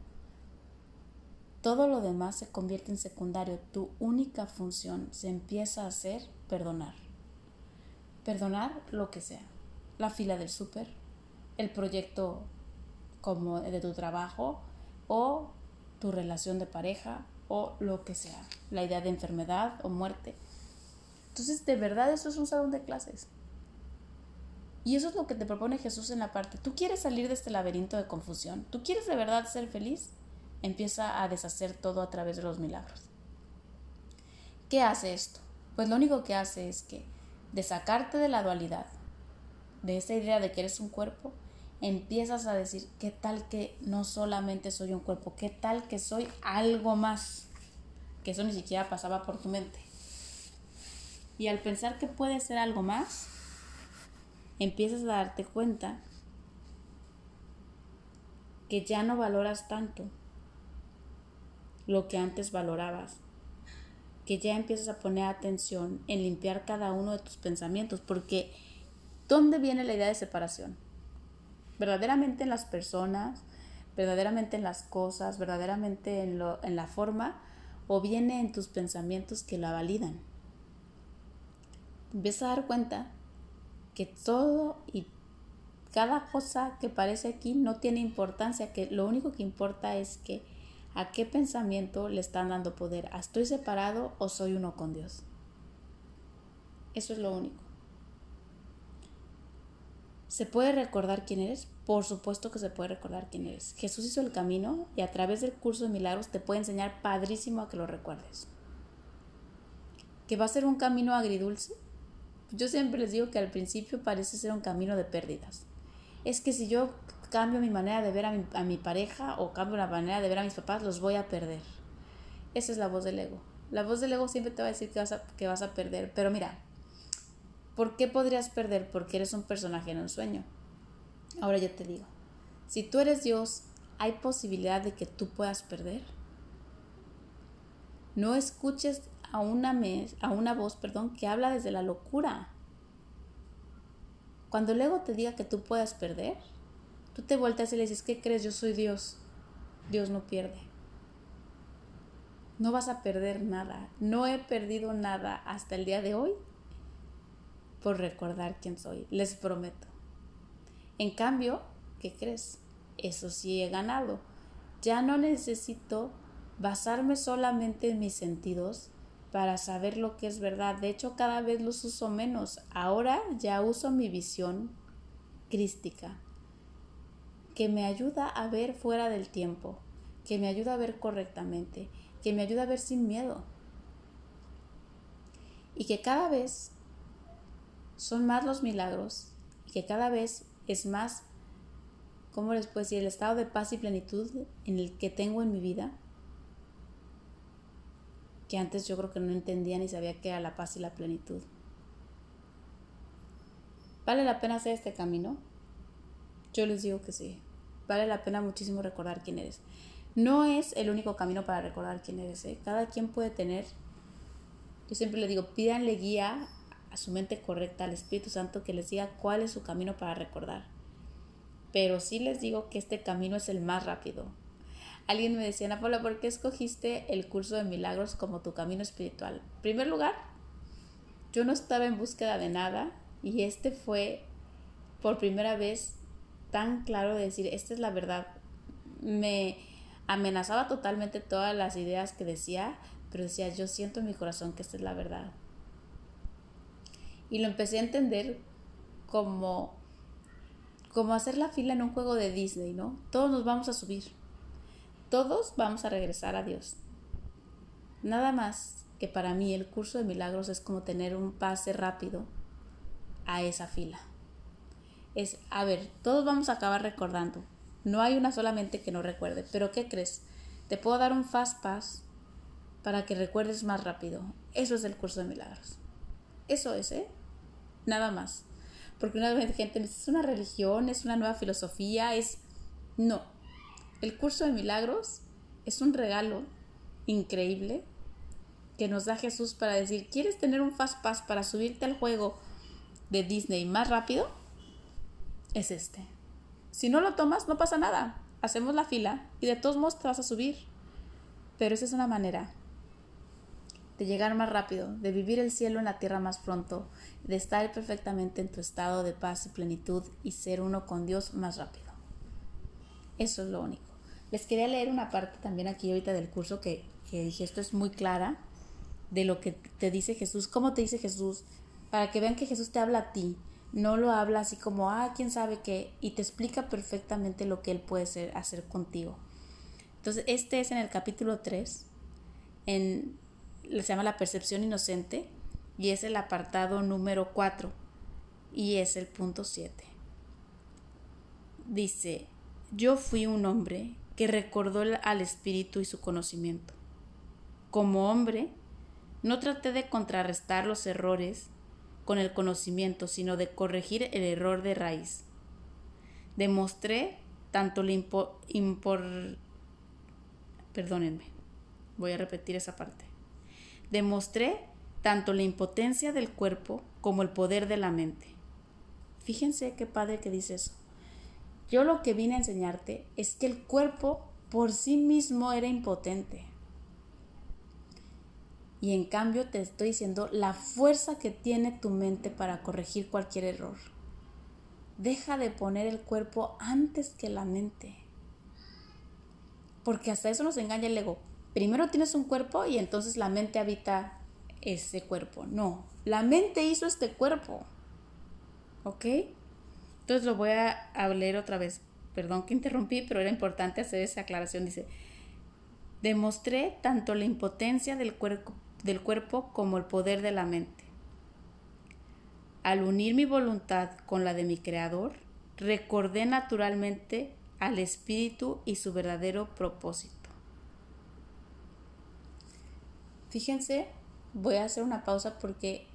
Todo lo demás se convierte en secundario. Tu única función se empieza a hacer perdonar. Perdonar lo que sea. La fila del súper, el proyecto como de tu trabajo o tu relación de pareja o lo que sea, la idea de enfermedad o muerte. Entonces, de verdad, eso es un salón de clases. Y eso es lo que te propone Jesús en la parte. ¿Tú quieres salir de este laberinto de confusión? ¿Tú quieres de verdad ser feliz? Empieza a deshacer todo a través de los milagros. ¿Qué hace esto? Pues lo único que hace es que de sacarte de la dualidad, de esa idea de que eres un cuerpo, empiezas a decir, ¿qué tal que no solamente soy un cuerpo? ¿Qué tal que soy algo más? Que eso ni siquiera pasaba por tu mente. Y al pensar que puede ser algo más, empiezas a darte cuenta que ya no valoras tanto lo que antes valorabas, que ya empiezas a poner atención en limpiar cada uno de tus pensamientos, porque ¿dónde viene la idea de separación? Verdaderamente en las personas, verdaderamente en las cosas, verdaderamente en, lo, en la forma, o viene en tus pensamientos que la validan. Empieza a dar cuenta que todo y cada cosa que parece aquí no tiene importancia, que lo único que importa es que a qué pensamiento le están dando poder, ¿estoy separado o soy uno con Dios? Eso es lo único. ¿Se puede recordar quién eres? Por supuesto que se puede recordar quién eres. Jesús hizo el camino y a través del curso de milagros te puede enseñar padrísimo a que lo recuerdes. ¿Que va a ser un camino agridulce? Yo siempre les digo que al principio parece ser un camino de pérdidas. Es que si yo cambio mi manera de ver a mi, pareja o cambio la manera de ver a mis papás, los voy a perder. Esa es la voz del ego. La voz del ego siempre te va a decir que vas a, que vas a perder. Pero mira, ¿Por qué podrías perder? Porque eres un personaje en un sueño. Ahora yo te digo, si tú eres Dios, ¿hay posibilidad de que tú puedas perder? No escuches a una, a una voz perdón, que habla desde la locura. Cuando el ego te diga que tú puedas perder, tú te volteas y le dices, ¿qué crees? Yo soy Dios. Dios no pierde. No vas a perder nada. No he perdido nada hasta el día de hoy por recordar quién soy, les prometo. En cambio, ¿qué crees? Eso sí he ganado. Ya no necesito basarme solamente en mis sentidos para saber lo que es verdad. De hecho, cada vez los uso menos. Ahora ya uso mi visión crística, que me ayuda a ver fuera del tiempo, que me ayuda a ver correctamente, que me ayuda a ver sin miedo. Y que cada vez son más los milagros y que cada vez es más, ¿cómo les puedo decir?, el estado de paz y plenitud en el que tengo en mi vida, que antes yo creo que no entendía ni sabía qué era la paz y la plenitud. ¿Vale la pena hacer este camino? Yo les digo que sí. Vale la pena muchísimo recordar quién eres. No es el único camino para recordar quién eres. ¿eh? Cada quien puede tener, yo siempre le digo, pídanle guía a su mente correcta, al Espíritu Santo, que les diga cuál es su camino para recordar. Pero sí les digo que este camino es el más rápido. Alguien me decía, Ana Paula, ¿por qué escogiste el curso de milagros como tu camino espiritual? En primer lugar, yo no estaba en búsqueda de nada y este fue por primera vez tan claro de decir, esta es la verdad. Me amenazaba totalmente todas las ideas que decía, pero decía, yo siento en mi corazón que esta es la verdad. Y lo empecé a entender como, como hacer la fila en un juego de Disney, ¿no? Todos nos vamos a subir. Todos vamos a regresar a Dios. Nada más que para mí el curso de milagros es como tener un pase rápido a esa fila. Es, a ver, todos vamos a acabar recordando. No hay una solamente que no recuerde. Pero ¿qué crees? Te puedo dar un fast pass para que recuerdes más rápido. Eso es el curso de milagros. Eso es, ¿eh? Nada más. Porque una vez gente es una religión, es una nueva filosofía, es... No. El curso de milagros es un regalo increíble que nos da Jesús para decir, ¿quieres tener un fast pass para subirte al juego de Disney más rápido? Es este. Si no lo tomas, no pasa nada. Hacemos la fila y de todos modos te vas a subir. Pero esa es una manera de llegar más rápido, de vivir el cielo en la tierra más pronto, de estar perfectamente en tu estado de paz y plenitud y ser uno con Dios más rápido. Eso es lo único. Les quería leer una parte también aquí ahorita del curso que, que dije, esto es muy clara de lo que te dice Jesús, cómo te dice Jesús, para que vean que Jesús te habla a ti, no lo habla así como, ah, quién sabe qué, y te explica perfectamente lo que Él puede hacer contigo. Entonces, este es en el capítulo 3, en se llama La percepción inocente y es el apartado número 4 y es el punto 7. Dice, yo fui un hombre que recordó al espíritu y su conocimiento. Como hombre, no traté de contrarrestar los errores con el conocimiento, sino de corregir el error de raíz. Demostré tanto la impor... Perdónenme, voy a repetir esa parte. Demostré tanto la impotencia del cuerpo como el poder de la mente. Fíjense qué padre que dice eso. Yo lo que vine a enseñarte es que el cuerpo por sí mismo era impotente. Y en cambio te estoy diciendo la fuerza que tiene tu mente para corregir cualquier error. Deja de poner el cuerpo antes que la mente. Porque hasta eso nos engaña el ego primero tienes un cuerpo y entonces la mente habita ese cuerpo. No, la mente hizo este cuerpo. ¿Ok? Entonces lo voy a, leer otra vez. Perdón que interrumpí, pero era importante hacer esa aclaración. Dice, demostré tanto la impotencia del, del cuerpo como el poder de la mente. Al unir mi voluntad con la de mi Creador, recordé naturalmente al Espíritu y su verdadero propósito. Fíjense, voy a hacer una pausa porque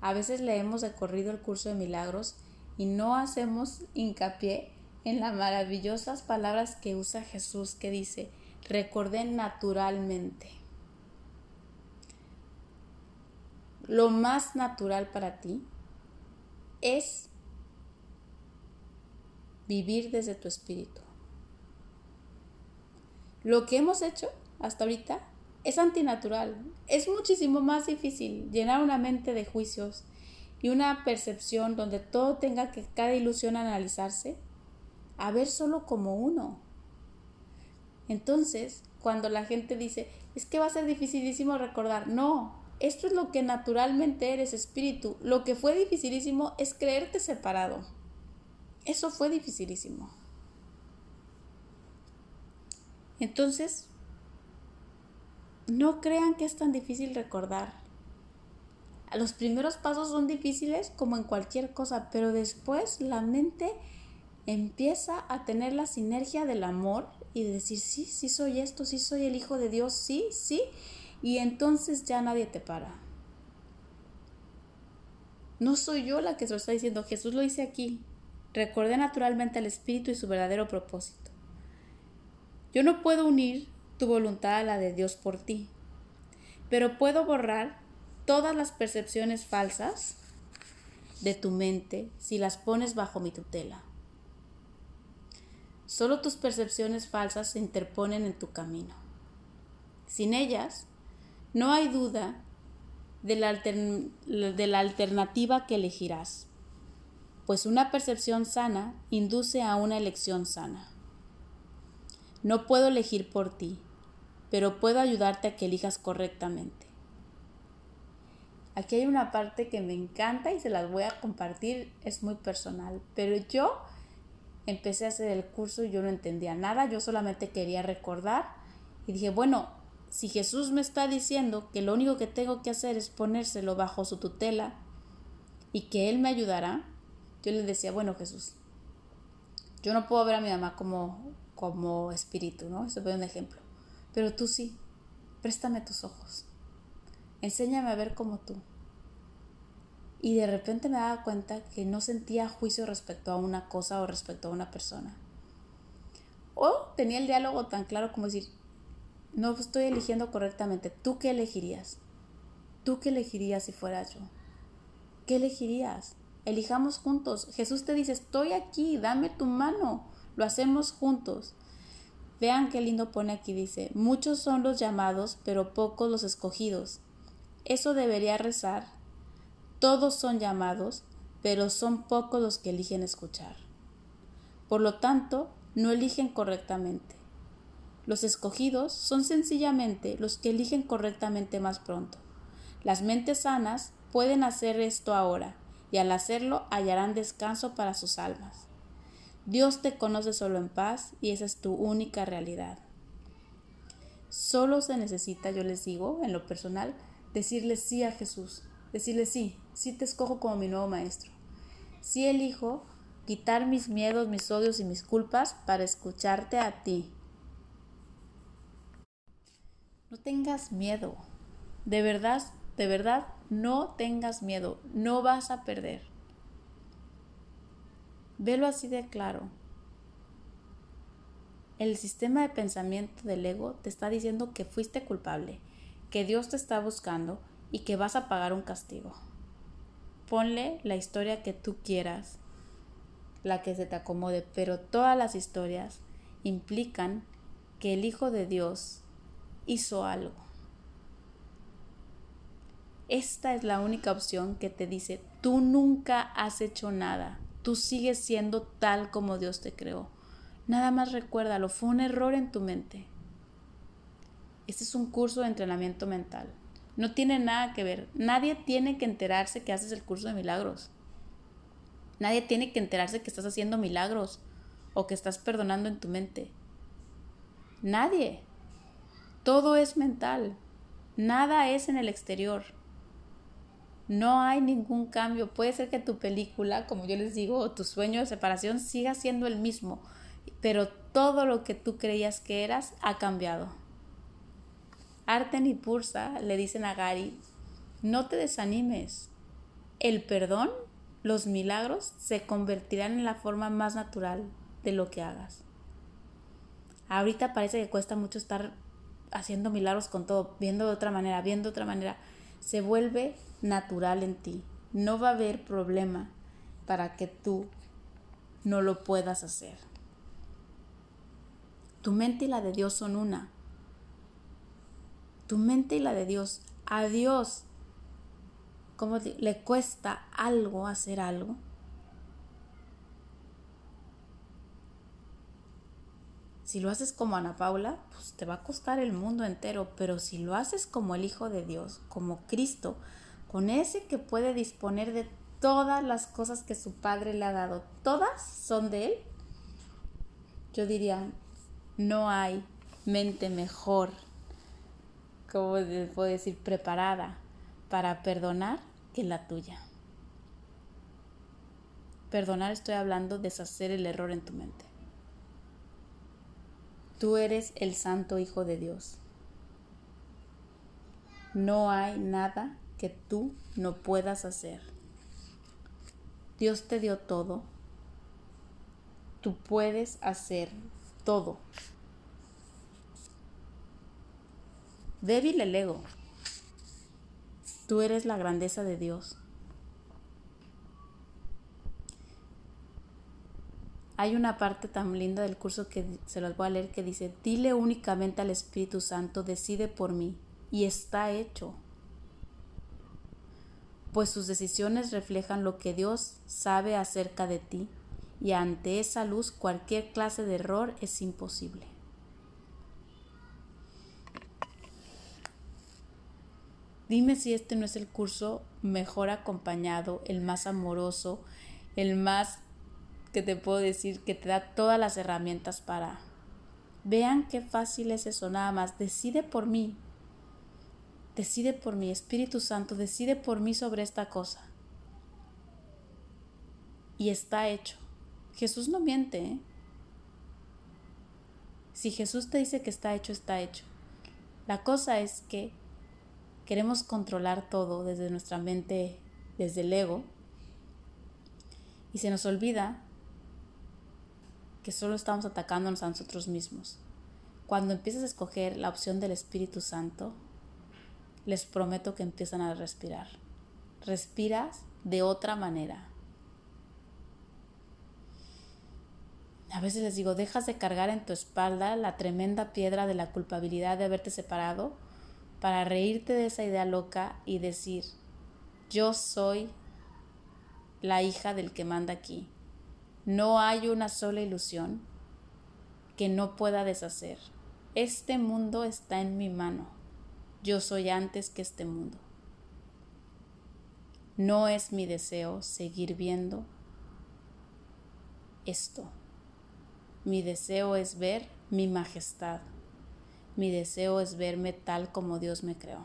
a veces leemos de corrido el curso de milagros y no hacemos hincapié en las maravillosas palabras que usa Jesús que dice, recordé naturalmente. Lo más natural para ti es vivir desde tu espíritu. Lo que hemos hecho hasta ahorita es antinatural. Es muchísimo más difícil llenar una mente de juicios y una percepción donde todo tenga que cada ilusión analizarse, a ver solo como uno. Entonces, cuando la gente dice, es que va a ser dificilísimo recordar, no, esto es lo que naturalmente eres espíritu. Lo que fue dificilísimo es creerte separado. Eso fue dificilísimo. Entonces, no crean que es tan difícil recordar. Los primeros pasos son difíciles como en cualquier cosa, pero después la mente empieza a tener la sinergia del amor y de decir, sí, sí soy esto, sí soy el Hijo de Dios, sí, sí, y entonces ya nadie te para. No soy yo la que se lo está diciendo, Jesús lo dice aquí. Recordé naturalmente al Espíritu y su verdadero propósito. Yo no puedo unir tu voluntad a la de Dios por ti. Pero puedo borrar todas las percepciones falsas de tu mente si las pones bajo mi tutela. Solo tus percepciones falsas se interponen en tu camino. Sin ellas, no hay duda de la, de la, alternativa que elegirás, pues una percepción sana induce a una elección sana. No puedo elegir por ti, pero puedo ayudarte a que elijas correctamente. Aquí hay una parte que me encanta y se las voy a compartir, es muy personal, pero yo empecé a hacer el curso y yo no entendía nada, yo solamente quería recordar y dije, bueno, si Jesús me está diciendo que lo único que tengo que hacer es ponérselo bajo su tutela y que Él me ayudará, yo le decía, bueno Jesús, yo no puedo ver a mi mamá como, como espíritu, ¿no? Eso fue un ejemplo. Pero tú sí, préstame tus ojos. Enséñame a ver como tú. Y de repente me daba cuenta que no sentía juicio respecto a una cosa o respecto a una persona. O tenía el diálogo tan claro como decir, no estoy eligiendo correctamente. ¿Tú qué elegirías? ¿Tú qué elegirías si fuera yo? ¿Qué elegirías? Elijamos juntos. Jesús te dice, estoy aquí, dame tu mano. Lo hacemos juntos. Vean qué lindo pone aquí, dice, muchos son los llamados, pero pocos los escogidos. Eso debería rezar. Todos son llamados, pero son pocos los que eligen escuchar. Por lo tanto, no eligen correctamente. Los escogidos son sencillamente los que eligen correctamente más pronto. Las mentes sanas pueden hacer esto ahora, y al hacerlo hallarán descanso para sus almas. Dios te conoce solo en paz y esa es tu única realidad. Solo se necesita, yo les digo, en lo personal, decirle sí a Jesús, decirle sí, sí te escojo como mi nuevo maestro. Sí elijo quitar mis miedos, mis odios y mis culpas para escucharte a ti, no tengas miedo. De verdad, de verdad, no tengas miedo. No vas a perder. Velo así de claro. El sistema de pensamiento del ego te está diciendo que fuiste culpable, que Dios te está buscando y que vas a pagar un castigo. Ponle la historia que tú quieras, la que se te acomode, pero todas las historias implican que el Hijo de Dios hizo algo. Esta es la única opción que te dice, tú nunca has hecho nada, tú sigues siendo tal como Dios te creó. Nada más recuérdalo, fue un error en tu mente. Este es un curso de entrenamiento mental. No tiene nada que ver. Nadie tiene que enterarse que haces el curso de milagros. Nadie tiene que enterarse que estás haciendo milagros o que estás perdonando en tu mente. Nadie. Todo es mental. Nada es en el exterior. No hay ningún cambio. Puede ser que tu película, como yo les digo, o tu sueño de separación siga siendo el mismo, pero todo lo que tú creías que eras ha cambiado. Arten y Pursa le dicen a Gary, no te desanimes. El perdón, los milagros, se convertirán en la forma más natural de lo que hagas. Ahorita parece que cuesta mucho estar haciendo milagros con todo, viendo de otra manera, viendo de otra manera, se vuelve natural en ti. No va a haber problema para que tú no lo puedas hacer. Tu mente y la de Dios son una. Tu mente y la de Dios. A Dios, como le cuesta algo hacer algo, Si lo haces como Ana Paula, pues te va a costar el mundo entero, pero si lo haces como el Hijo de Dios, como Cristo, con ese que puede disponer de todas las cosas que su Padre le ha dado, todas son de Él, yo diría, no hay mente mejor, como puedo decir, preparada para perdonar que la tuya. Perdonar estoy hablando de deshacer el error en tu mente. Tú eres el Santo Hijo de Dios. No hay nada que tú no puedas hacer. Dios te dio todo. Tú puedes hacer todo. Débil el ego. Tú eres la grandeza de Dios. Hay una parte tan linda del curso que se los voy a leer que dice, dile únicamente al Espíritu Santo, decide por mí, y está hecho. Pues sus decisiones reflejan lo que Dios sabe acerca de ti, y ante esa luz cualquier clase de error es imposible. Dime si este no es el curso mejor acompañado, el más amoroso, el más que te puedo decir que te da todas las herramientas para... Vean qué fácil es eso, nada más. Decide por mí. Decide por mí, Espíritu Santo, decide por mí sobre esta cosa. Y está hecho. Jesús no miente. ¿eh? Si Jesús te dice que está hecho, está hecho. La cosa es que queremos controlar todo desde nuestra mente, desde el ego, y se nos olvida que solo estamos atacándonos a nosotros mismos. Cuando empiezas a escoger la opción del Espíritu Santo, les prometo que empiezan a respirar. Respiras de otra manera. A veces les digo, dejas de cargar en tu espalda la tremenda piedra de la culpabilidad de haberte separado para reírte de esa idea loca y decir, yo soy la hija del que manda aquí. No hay una sola ilusión que no pueda deshacer. Este mundo está en mi mano. Yo soy antes que este mundo. No es mi deseo seguir viendo esto. Mi deseo es ver mi majestad. Mi deseo es verme tal como Dios me creó.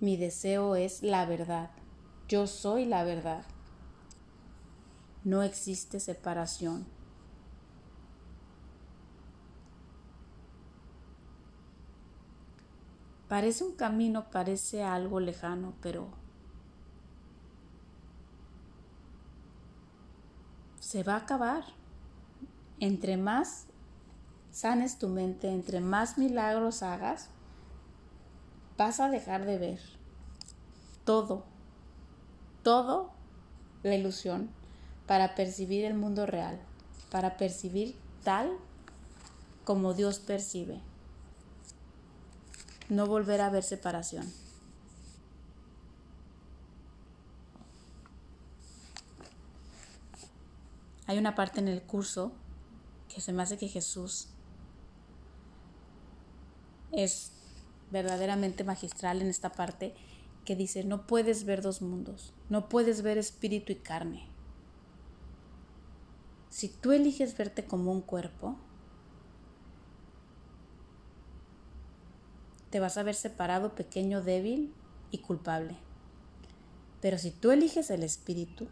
Mi deseo es la verdad. Yo soy la verdad. No existe separación. Parece un camino, parece algo lejano, pero se va a acabar. Entre más sanes tu mente, entre más milagros hagas, vas a dejar de ver todo, todo la ilusión para percibir el mundo real, para percibir tal como Dios percibe. No volver a ver separación. Hay una parte en el curso que se me hace que Jesús es verdaderamente magistral en esta parte que dice, no puedes ver dos mundos, no puedes ver espíritu y carne. Si tú eliges verte como un cuerpo, te vas a ver separado, pequeño, débil y culpable. Pero si tú eliges el espíritu,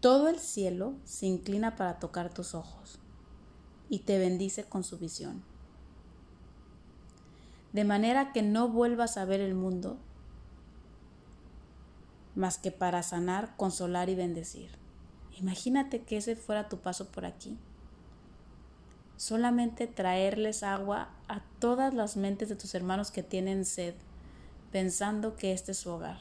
todo el cielo se inclina para tocar tus ojos y te bendice con su visión. De manera que no vuelvas a ver el mundo más que para sanar, consolar y bendecir. Imagínate que ese fuera tu paso por aquí. Solamente traerles agua a todas las mentes de tus hermanos que tienen sed, pensando que este es su hogar.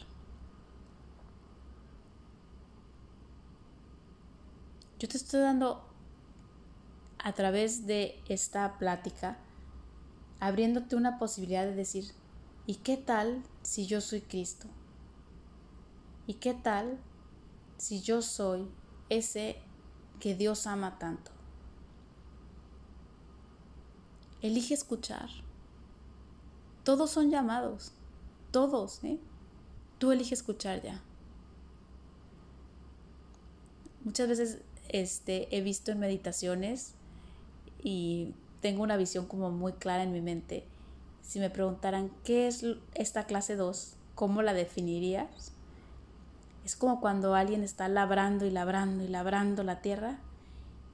Yo te estoy dando a través de esta plática, abriéndote una posibilidad de decir, ¿y qué tal si yo soy Cristo? ¿Y qué tal si yo soy ese que Dios ama tanto? Elige escuchar. Todos son llamados, todos, ¿eh? Tú eliges escuchar ya. Muchas veces este, he visto en meditaciones y tengo una visión como muy clara en mi mente. Si me preguntaran qué es esta clase 2, ¿cómo la definirías? Es como cuando alguien está labrando y labrando y labrando la tierra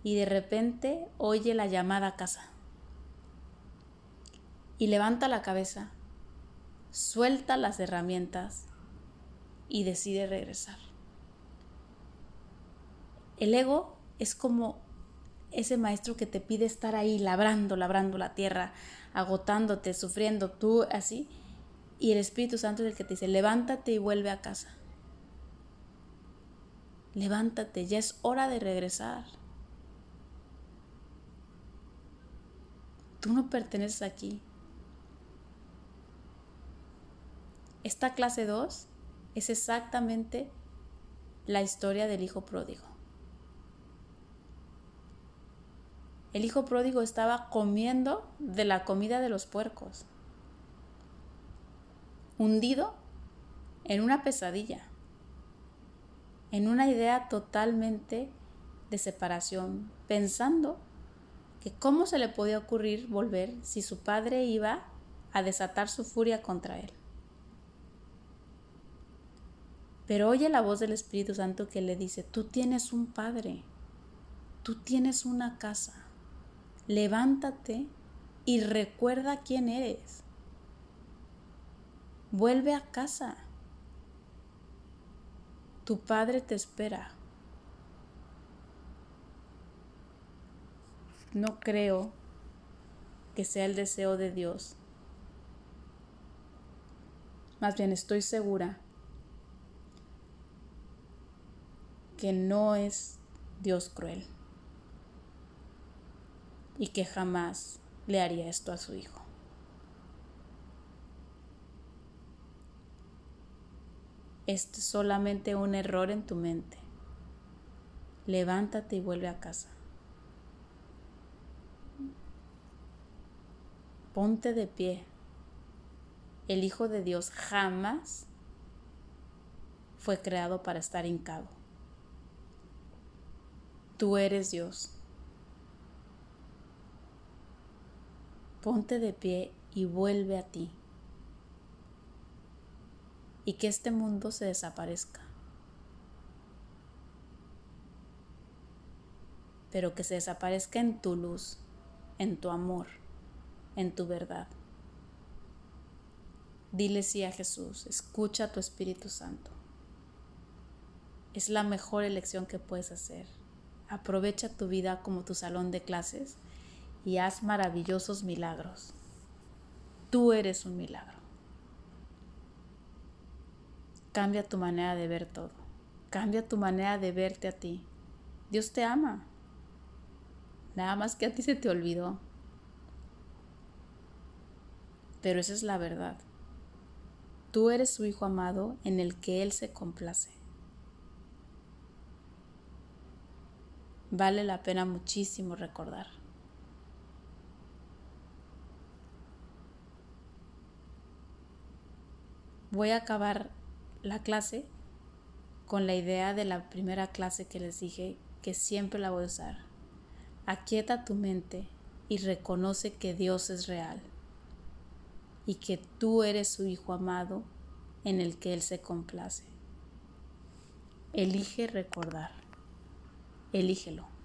y de repente oye la llamada a casa. Y levanta la cabeza, suelta las herramientas y decide regresar. El ego es como ese maestro que te pide estar ahí labrando, labrando la tierra, agotándote, sufriendo, tú así. Y el Espíritu Santo es el que te dice, levántate y vuelve a casa. Levántate, ya es hora de regresar. Tú no perteneces aquí. Esta clase 2 es exactamente la historia del hijo pródigo. El hijo pródigo estaba comiendo de la comida de los puercos, hundido en una pesadilla, en una idea totalmente de separación, pensando que cómo se le podía ocurrir volver si su padre iba a desatar su furia contra él. Pero oye la voz del Espíritu Santo que le dice, tú tienes un padre, tú tienes una casa, levántate y recuerda quién eres. Vuelve a casa. Tu padre te espera. No creo que sea el deseo de Dios. Más bien estoy segura que no es Dios cruel y que jamás le haría esto a su hijo. Este es solamente un error en tu mente. Levántate y vuelve a casa. Ponte de pie. El Hijo de Dios jamás fue creado para estar hincado. Tú eres Dios. Ponte de pie y vuelve a ti. Y que este mundo se desaparezca. Pero que se desaparezca en tu luz, en tu amor, en tu verdad. Dile sí a Jesús, escucha a tu Espíritu Santo. Es la mejor elección que puedes hacer. Aprovecha tu vida como tu salón de clases y haz maravillosos milagros. Tú eres un milagro. Cambia tu manera de ver todo. Cambia tu manera de verte a ti. Dios te ama. Nada más que a ti se te olvidó. Pero esa es la verdad. Tú eres su Hijo amado en el que Él se complace. Vale la pena muchísimo recordar. Voy a acabar la clase con la idea de la primera clase que les dije que siempre la voy a usar. Aquieta tu mente y reconoce que Dios es real y que tú eres su Hijo amado en el que Él se complace. Elige recordar elígelo.